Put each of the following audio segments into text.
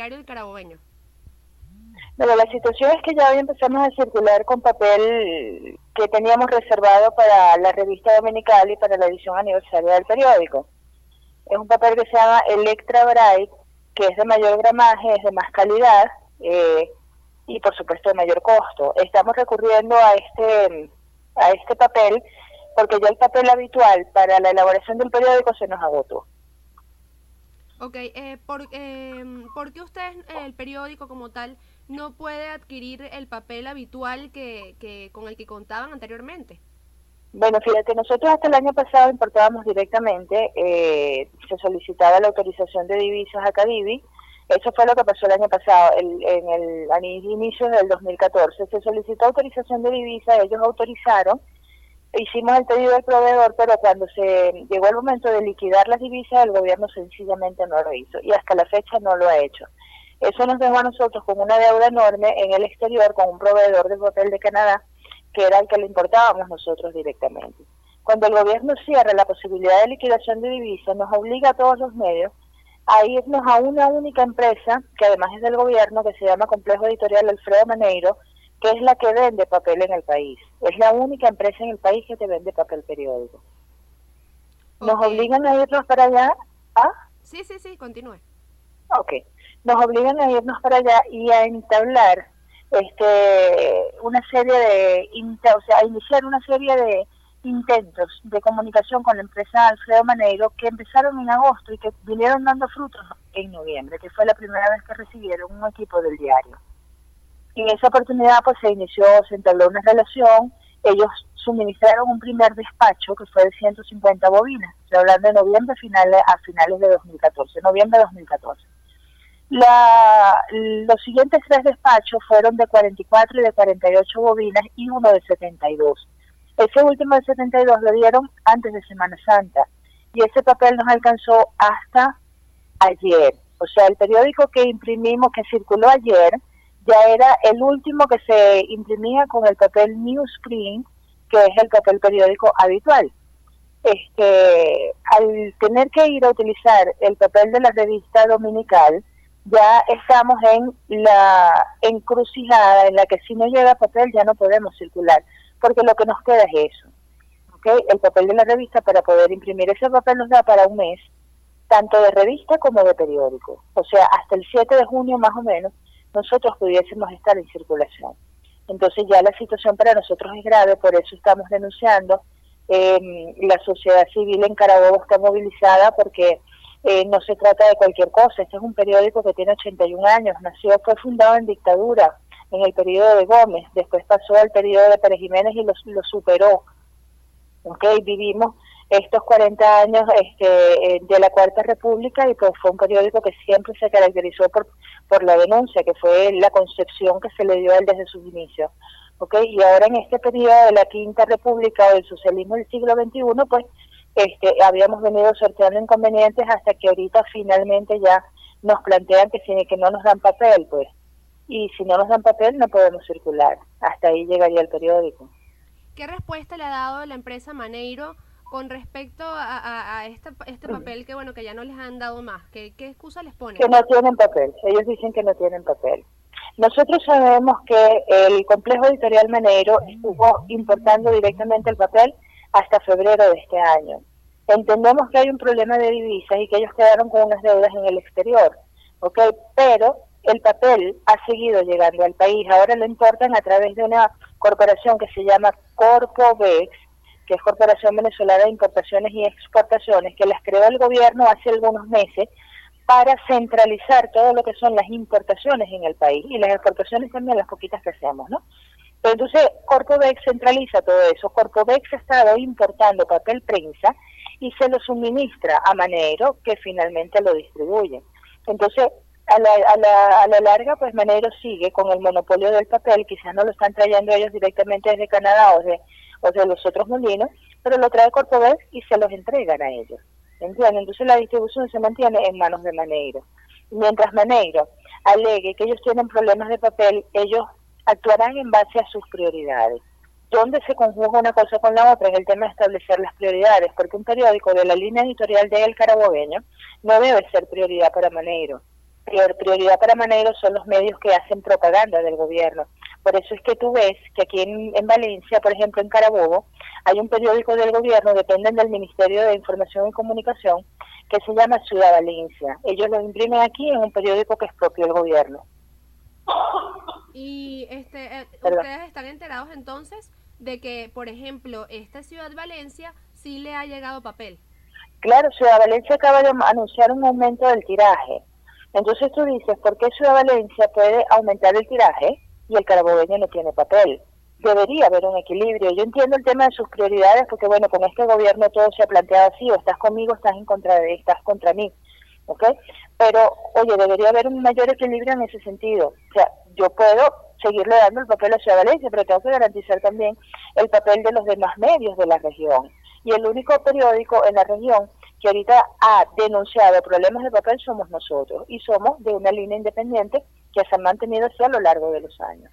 diario El Carabobeño? Bueno, la situación es que ya hoy empezamos a circular con papel que teníamos reservado para la revista dominical y para la edición aniversaria del periódico. Es un papel que se llama Electra Bright, que es de mayor gramaje, es de más calidad eh, y por supuesto de mayor costo. Estamos recurriendo a este, a este papel porque ya el papel habitual para la elaboración del periódico se nos agotó. Ok, eh, por, eh, ¿por qué usted, el periódico como tal, no puede adquirir el papel habitual que, que con el que contaban anteriormente? Bueno, fíjate, nosotros hasta el año pasado importábamos directamente, eh, se solicitaba la autorización de divisas a Cadivi, eso fue lo que pasó el año pasado, el, en el a inicios del 2014, se solicitó autorización de divisas, ellos autorizaron, hicimos el pedido del proveedor, pero cuando se llegó el momento de liquidar las divisas, el gobierno sencillamente no lo hizo y hasta la fecha no lo ha hecho. Eso nos dejó a nosotros con una deuda enorme en el exterior con un proveedor de papel de Canadá, que era el que le importábamos nosotros directamente. Cuando el gobierno cierra la posibilidad de liquidación de divisas, nos obliga a todos los medios a irnos a una única empresa, que además es del gobierno, que se llama Complejo Editorial Alfredo Maneiro, que es la que vende papel en el país. Es la única empresa en el país que te vende papel periódico. Nos obligan a irnos para allá. ¿Ah? Sí, sí, sí, continúe. Ok nos obligan a irnos para allá y a entablar este una serie de o sea a iniciar una serie de intentos de comunicación con la empresa Alfredo Maneiro que empezaron en agosto y que vinieron dando frutos en noviembre, que fue la primera vez que recibieron un equipo del diario. En esa oportunidad pues se inició, se entabló una relación, ellos suministraron un primer despacho que fue de 150 bobinas, estoy hablando de noviembre finales, a finales de 2014, noviembre de 2014 la, los siguientes tres despachos fueron de 44 y de 48 bobinas y uno de 72. Ese último de 72 lo dieron antes de Semana Santa y ese papel nos alcanzó hasta ayer. O sea, el periódico que imprimimos, que circuló ayer, ya era el último que se imprimía con el papel Newsprint, que es el papel periódico habitual. Este, al tener que ir a utilizar el papel de la revista dominical, ya estamos en la encrucijada en la que si no llega papel ya no podemos circular, porque lo que nos queda es eso. ¿okay? El papel de la revista para poder imprimir ese papel nos da para un mes, tanto de revista como de periódico. O sea, hasta el 7 de junio más o menos nosotros pudiésemos estar en circulación. Entonces ya la situación para nosotros es grave, por eso estamos denunciando. Eh, la sociedad civil en Carabobo está movilizada porque eh, no se trata de cualquier cosa, este es un periódico que tiene 81 años, nació, fue fundado en dictadura, en el periodo de Gómez, después pasó al periodo de Pérez Jiménez y lo, lo superó. Okay, vivimos estos 40 años este, eh, de la Cuarta República y pues fue un periódico que siempre se caracterizó por, por la denuncia, que fue la concepción que se le dio a él desde sus inicios. Okay, y ahora en este periodo de la Quinta República o del socialismo del siglo XXI, pues este, habíamos venido sorteando inconvenientes hasta que ahorita finalmente ya nos plantean que, que no nos dan papel, pues. Y si no nos dan papel no podemos circular. Hasta ahí llegaría el periódico. ¿Qué respuesta le ha dado la empresa Maneiro con respecto a, este, este papel que bueno que ya no les han dado más? ¿Qué, ¿Qué excusa les ponen? Que no tienen papel. Ellos dicen que no tienen papel. Nosotros sabemos que el complejo editorial Maneiro estuvo importando directamente el papel hasta febrero de este año. Entendemos que hay un problema de divisas y que ellos quedaron con unas deudas en el exterior, ¿ok? Pero el papel ha seguido llegando al país. Ahora lo importan a través de una corporación que se llama Corpovex, que es Corporación Venezolana de Importaciones y Exportaciones, que las creó el gobierno hace algunos meses para centralizar todo lo que son las importaciones en el país y las exportaciones también las poquitas que hacemos, ¿no? Entonces, Corpovex centraliza todo eso. Corpovex ha estado importando papel prensa y se lo suministra a Manero, que finalmente lo distribuye. Entonces, a la, a la, a la larga, pues Manero sigue con el monopolio del papel, quizás no lo están trayendo ellos directamente desde Canadá o de, o de los otros molinos, pero lo trae Corpovex y se los entregan a ellos. ¿Entienden? Entonces la distribución se mantiene en manos de Maneiro. Mientras Maneiro alegue que ellos tienen problemas de papel, ellos actuarán en base a sus prioridades. donde se conjuga una cosa con la otra es el tema de establecer las prioridades, porque un periódico de la línea editorial de El Carabobeño no debe ser prioridad para Maneiro. Prioridad para Maneiro son los medios que hacen propaganda del gobierno. Por eso es que tú ves que aquí en, en Valencia, por ejemplo en Carabobo, hay un periódico del gobierno, dependen del Ministerio de Información y Comunicación, que se llama Ciudad Valencia. Ellos lo imprimen aquí en un periódico que es propio del gobierno. Y este, eh, ustedes están enterados entonces de que, por ejemplo, esta Ciudad Valencia sí le ha llegado papel. Claro, Ciudad Valencia acaba de anunciar un aumento del tiraje. Entonces tú dices, ¿por qué Ciudad Valencia puede aumentar el tiraje y el carabobeño no tiene papel? Debería haber un equilibrio. Yo entiendo el tema de sus prioridades porque, bueno, con este gobierno todo se ha planteado así, o estás conmigo, estás en contra de, estás contra mí. ¿ok? Pero, oye, debería haber un mayor equilibrio en ese sentido. O sea, yo puedo seguirle dando el papel a Ciudad Valencia, pero tengo que garantizar también el papel de los demás medios de la región. Y el único periódico en la región que ahorita ha denunciado problemas de papel somos nosotros, y somos de una línea independiente que se ha mantenido así a lo largo de los años.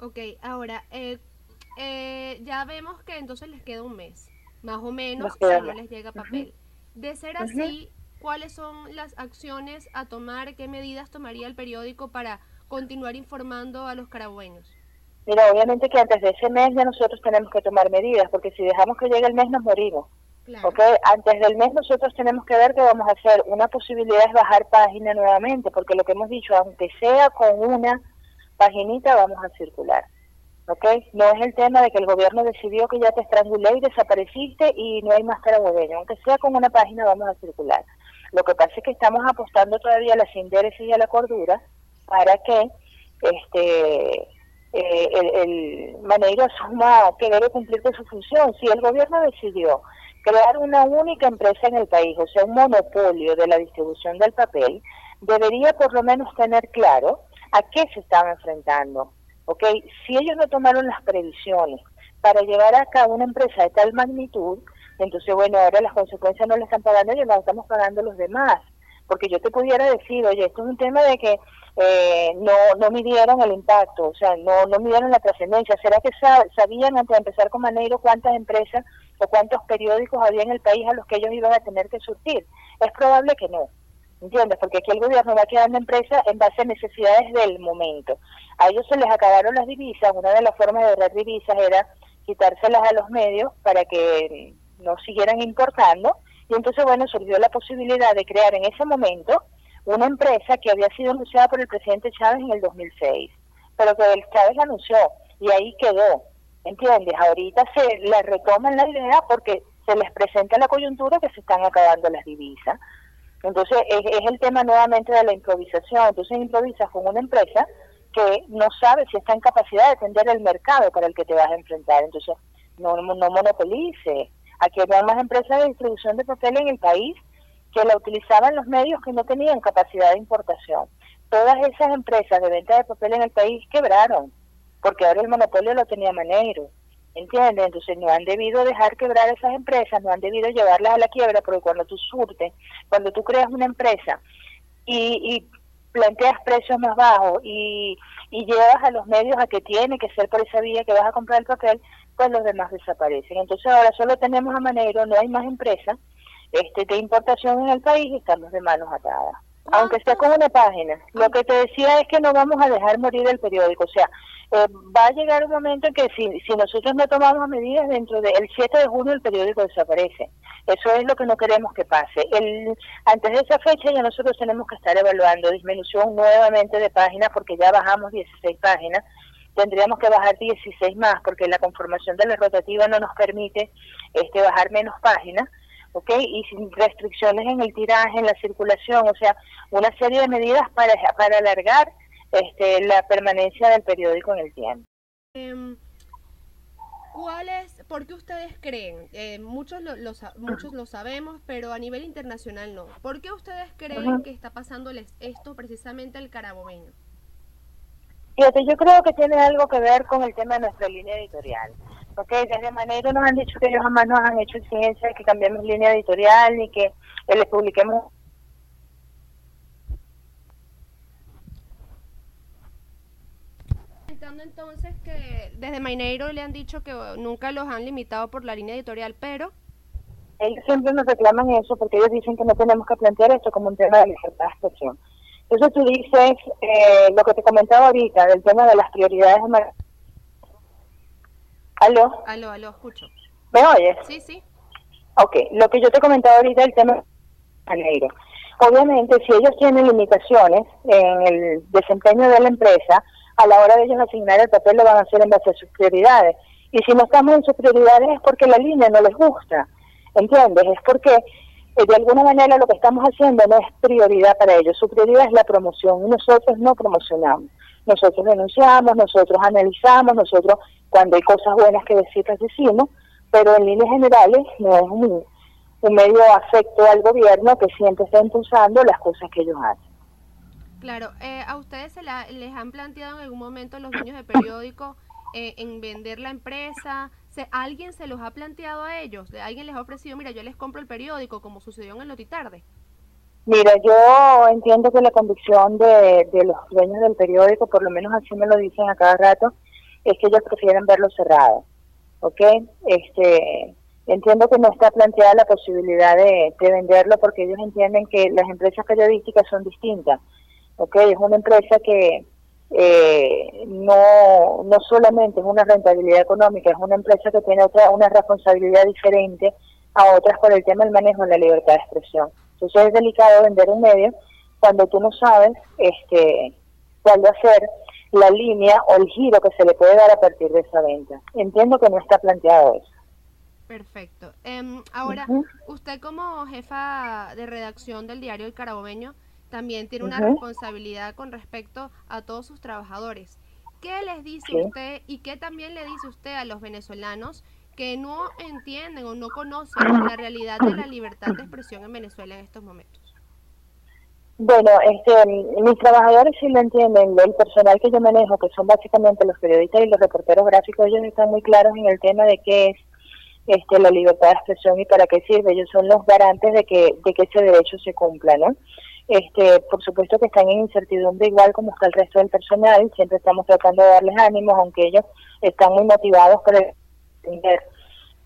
Ok, ahora, eh, eh, ya vemos que entonces les queda un mes, más o menos, si no les llega papel. De ser así, ¿cuáles son las acciones a tomar? ¿Qué medidas tomaría el periódico para continuar informando a los carabueños? Mira, obviamente que antes de ese mes ya nosotros tenemos que tomar medidas, porque si dejamos que llegue el mes nos morimos. Antes del mes nosotros tenemos que ver que vamos a hacer. Una posibilidad es bajar página nuevamente, porque lo que hemos dicho, aunque sea con una paginita, vamos a circular. ¿ok? No es el tema de que el gobierno decidió que ya te estrangulé y desapareciste y no hay más carabobeño. Aunque sea con una página, vamos a circular. Lo que pasa es que estamos apostando todavía a la sinderesis y a la cordura para que este eh, el, el asuma que debe cumplir con su función. Si el gobierno decidió crear una única empresa en el país, o sea, un monopolio de la distribución del papel, debería por lo menos tener claro a qué se estaba enfrentando. ¿ok? Si ellos no tomaron las previsiones para llevar a cabo una empresa de tal magnitud, entonces, bueno, ahora las consecuencias no las están pagando ellos, las estamos pagando los demás. Porque yo te pudiera decir, oye, esto es un tema de que eh, no, no midieron el impacto, o sea, no, no midieron la trascendencia. ¿Será que sabían antes de empezar con Maneiro cuántas empresas o cuántos periódicos había en el país a los que ellos iban a tener que surtir. Es probable que no, ¿entiendes? Porque aquí el gobierno va quedando empresa en base a necesidades del momento. A ellos se les acabaron las divisas, una de las formas de ahorrar divisas era quitárselas a los medios para que no siguieran importando, y entonces, bueno, surgió la posibilidad de crear en ese momento una empresa que había sido anunciada por el presidente Chávez en el 2006, pero que el Chávez anunció, y ahí quedó. ¿Entiendes? Ahorita se le retoman la idea porque se les presenta la coyuntura que se están acabando las divisas. Entonces es, el tema nuevamente de la improvisación. Entonces improvisas con una empresa que no sabe si está en capacidad de atender el mercado para el que te vas a enfrentar. Entonces no, no monopolice. Aquí hay más empresas de distribución de papel en el país que la utilizaban los medios que no tenían capacidad de importación. Todas esas empresas de venta de papel en el país quebraron porque ahora el monopolio lo tenía Maneiro, ¿entiendes? Entonces no han debido dejar quebrar esas empresas, no han debido llevarlas a la quiebra, porque cuando tú surtes, cuando tú creas una empresa y, planteas precios más bajos y, y llevas a los medios a que tiene que ser por esa vía que vas a comprar el papel, pues los demás desaparecen. Entonces ahora solo tenemos a Maneiro, no hay más empresas este, de importación en el país y estamos de manos atadas aunque sea con una página. Lo que te decía es que no vamos a dejar morir el periódico. O sea, eh, va a llegar un momento en que si, si nosotros no tomamos medidas, dentro del 7 de junio el periódico desaparece. Eso es lo que no queremos que pase. El, antes de esa fecha ya nosotros tenemos que estar evaluando disminución nuevamente de páginas porque ya bajamos 16 páginas. Tendríamos que bajar 16 más porque la conformación de la rotativa no nos permite este, bajar menos páginas. ¿Ok? Y sin restricciones en el tiraje, en la circulación, o sea, una serie de medidas para, para alargar este, la permanencia del periódico en el tiempo. Em, ¿Cuál es, por qué ustedes creen? Eh, muchos, lo, muchos lo sabemos, pero a nivel internacional no. ¿Por qué ustedes creen que está pasándoles esto precisamente al carabobeño? Fíjate, yo creo que tiene algo que ver con el tema de nuestra línea editorial. Porque Desde Manero nos han dicho que ellos jamás nos han hecho exigencia de que cambiemos línea editorial ni que les publiquemos entonces que desde Maineiro le han dicho que nunca los han limitado por la línea editorial, pero... Ellos siempre nos reclaman eso porque ellos dicen que no tenemos que plantear esto como un tema de libertad de expresión. Entonces tú dices eh, lo que te comentaba ahorita del tema de las prioridades de ¿Aló? Aló, aló, escucho. ¿Me oyes? Sí, sí. Ok, lo que yo te comentaba ahorita del tema de Obviamente, si ellos tienen limitaciones en el desempeño de la empresa, a la hora de ellos asignar el papel lo van a hacer en base a sus prioridades. Y si no estamos en sus prioridades es porque la línea no les gusta, ¿entiendes? Es porque eh, de alguna manera lo que estamos haciendo no es prioridad para ellos, su prioridad es la promoción y nosotros no promocionamos. Nosotros denunciamos, nosotros analizamos, nosotros cuando hay cosas buenas que decir las decimos, pero en líneas generales no es un, un medio afecto al gobierno que siempre está impulsando las cosas que ellos hacen. Claro, eh, ¿a ustedes se les han planteado en algún momento los dueños de periódico eh, en vender la empresa? ¿Se, ¿Alguien se los ha planteado a ellos? ¿Alguien les ha ofrecido, mira, yo les compro el periódico, como sucedió en el Notitarde? Mira, yo entiendo que la convicción de, de los dueños del periódico, por lo menos así me lo dicen a cada rato, es que ellos prefieren verlo cerrado. ¿Ok? Este, entiendo que no está planteada la posibilidad de, de venderlo porque ellos entienden que las empresas periodísticas son distintas ¿ok? Es una empresa que eh, no, no solamente es una rentabilidad económica, es una empresa que tiene otra, una responsabilidad diferente a otras por el tema del manejo de la libertad de expresión. Entonces es delicado vender un medio cuando tú no sabes este, cuál va a ser la línea o el giro que se le puede dar a partir de esa venta. Entiendo que no está planteado eso. Perfecto. Em, ahora, usted como jefa de redacción del diario El Carabobeño, también tiene una responsabilidad con respecto a todos sus trabajadores. ¿Qué les dice usted y qué también le dice usted a los venezolanos que no entienden o no conocen la realidad de la libertad de expresión en Venezuela en estos momentos? Bueno, este, mis trabajadores sí lo entienden, el personal que yo manejo, que son básicamente los periodistas y los reporteros gráficos, ellos están muy claros en el tema de qué es este, la libertad de expresión y para qué sirve. Ellos son los garantes de que, de que ese derecho se cumpla, ¿no? Este, por supuesto que están en incertidumbre igual como está el resto del personal, siempre estamos tratando de darles ánimos, aunque ellos están muy motivados por entender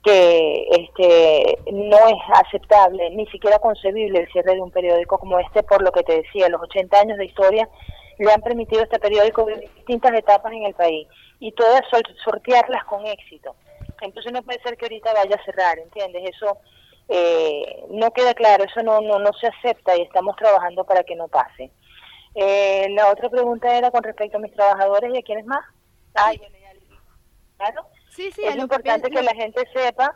que este no es aceptable, ni siquiera concebible el cierre de un periódico como este, por lo que te decía, los 80 años de historia le han permitido a este periódico vivir distintas etapas en el país y todas sortearlas con éxito. Entonces no puede ser que ahorita vaya a cerrar, ¿entiendes? Eso eh, no queda claro, eso no, no, no se acepta y estamos trabajando para que no pase. Eh, la otra pregunta era con respecto a mis trabajadores y a quiénes más. Ay, bueno, claro. Sí, sí, es importante que la gente sepa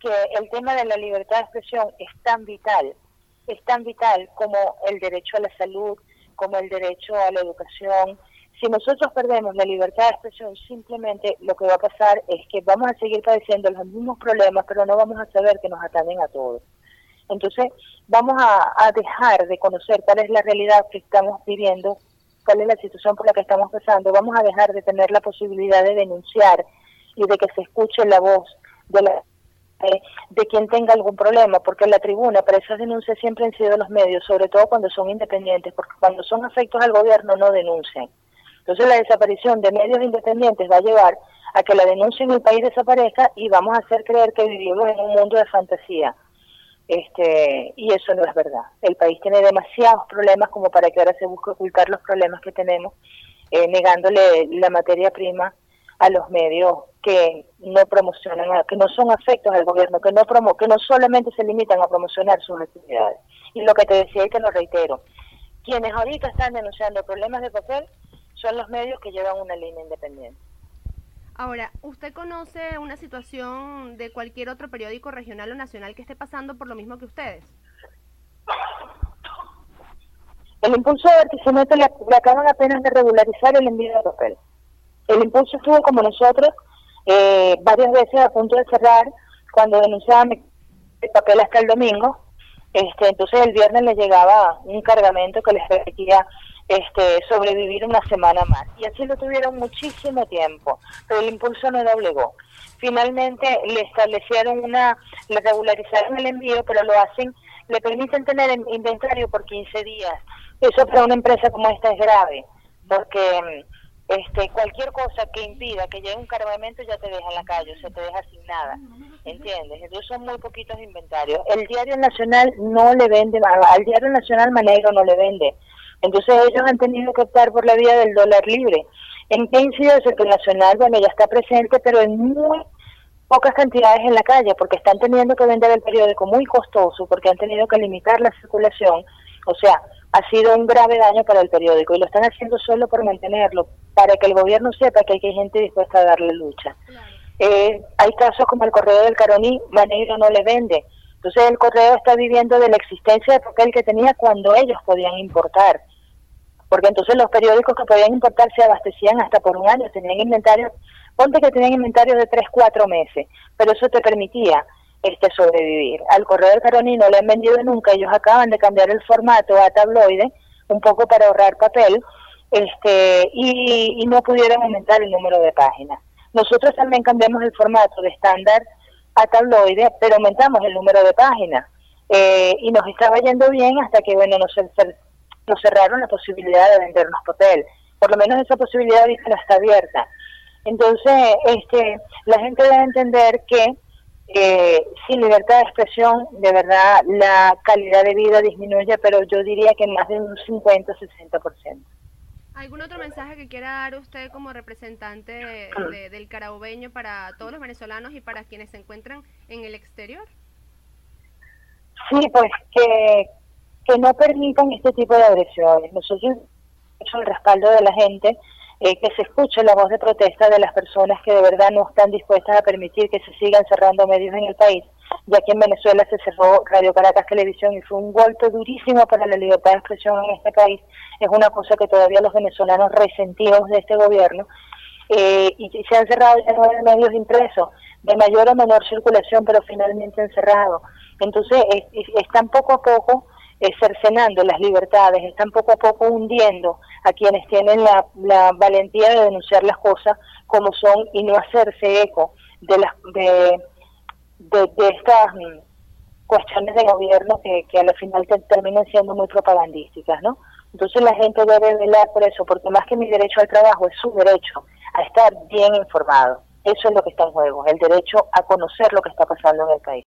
que el tema de la libertad de expresión es tan vital, es tan vital como el derecho a la salud, como el derecho a la educación, si nosotros perdemos la libertad de expresión, simplemente lo que va a pasar es que vamos a seguir padeciendo los mismos problemas, pero no vamos a saber que nos atañen a todos. Entonces, vamos a, dejar de conocer cuál es la realidad que estamos viviendo, cuál es la situación por la que estamos pasando, vamos a dejar de tener la posibilidad de denunciar y de que se escuche la voz de la de quien tenga algún problema, porque la tribuna para esas denuncias siempre han sido los medios, sobre todo cuando son independientes, porque cuando son afectos al gobierno no denuncian. Entonces la desaparición de medios independientes va a llevar a que la denuncia en el país desaparezca y vamos a hacer creer que vivimos en un mundo de fantasía. Este, y eso no es verdad. El país tiene demasiados problemas como para que ahora se busque ocultar los problemas que tenemos, eh, negándole la materia prima a los medios que no promocionan, que no son afectos al gobierno, que no promo, que no solamente se limitan a promocionar sus actividades. Y lo que te decía y te lo reitero, quienes ahorita están denunciando problemas de papel son los medios que llevan una línea independiente. Ahora, ¿usted conoce una situación de cualquier otro periódico regional o nacional que esté pasando por lo mismo que ustedes? El impulso de Barquisimeto le, acaban apenas de regularizar el envío de papel. El impulso estuvo como nosotros eh, varias veces a punto de cerrar cuando denunciaban el papel hasta el domingo. Este, entonces el viernes le llegaba un cargamento que les permitía este, sobrevivir una semana más. Y así lo tuvieron muchísimo tiempo, pero el impulso no doblegó. Finalmente le establecieron una, le regularizaron el envío, pero lo hacen, le permiten tener inventario por 15 días. Eso para una empresa como esta es grave, porque este, cualquier cosa que impida que llegue un cargamento ya te deja en la calle, o sea, te deja sin nada, ¿entiendes? Entonces son muy poquitos inventarios. El Diario Nacional no le vende, al Diario Nacional Manegro no le vende. Entonces ellos han tenido que optar por la vía del dólar libre. ¿En qué incide el sector nacional? Bueno, ya está presente, pero en muy pocas cantidades en la calle, porque están teniendo que vender el periódico muy costoso, porque han tenido que limitar la circulación. O sea, ha sido un grave daño para el periódico y lo están haciendo solo por mantenerlo, para que el gobierno sepa que hay gente dispuesta a darle lucha. Eh, hay casos como el correo del Caroní, Maneiro no le vende. Entonces el correo está viviendo de la existencia de papel que tenía cuando ellos podían importar. Porque entonces los periódicos que podían importar se abastecían hasta por un año, tenían inventario, ponte que tenían inventario de 3, 4 meses, pero eso te permitía este sobrevivir. Al correo del Caroní no le han vendido nunca, ellos acaban de cambiar el formato a tabloide, un poco para ahorrar papel, este y, no pudieron aumentar el número de páginas. Nosotros también cambiamos el formato de estándar a tabloide, pero aumentamos el número de páginas. Eh, y nos estaba yendo bien hasta que, bueno, nos, cerraron la posibilidad de vendernos papel. Por lo menos esa posibilidad no está abierta. Entonces, este, la gente debe entender que eh, sin libertad de expresión, de verdad, la calidad de vida disminuye, pero yo diría que más de un 50-60%. ¿Algún otro mensaje que quiera dar usted como representante del caraubeño para todos los venezolanos y para quienes se encuentran en el exterior? Sí, pues que, que no permitan este tipo de agresiones. Nosotros, el respaldo de la gente, eh, que se escuche la voz de protesta de las personas que de verdad no están dispuestas a permitir que se sigan cerrando medios en el país. Ya que en Venezuela se cerró Radio Caracas Televisión y fue un golpe durísimo para la libertad de expresión en este país. Es una cosa que todavía los venezolanos resentimos de este gobierno. Eh, y se han cerrado ya nueve medios impresos, de mayor o menor circulación, pero finalmente han cerrado. Entonces, están poco a poco eh, cercenando las libertades, están poco a poco hundiendo a quienes tienen la, valentía de denunciar las cosas como son y no hacerse eco de las de, estas mm, cuestiones de gobierno que, que al final terminan siendo muy propagandísticas, ¿no? Entonces la gente debe velar por eso, porque más que mi derecho al trabajo es su derecho a estar bien informado. Eso es lo que está en juego, el derecho a conocer lo que está pasando en el país.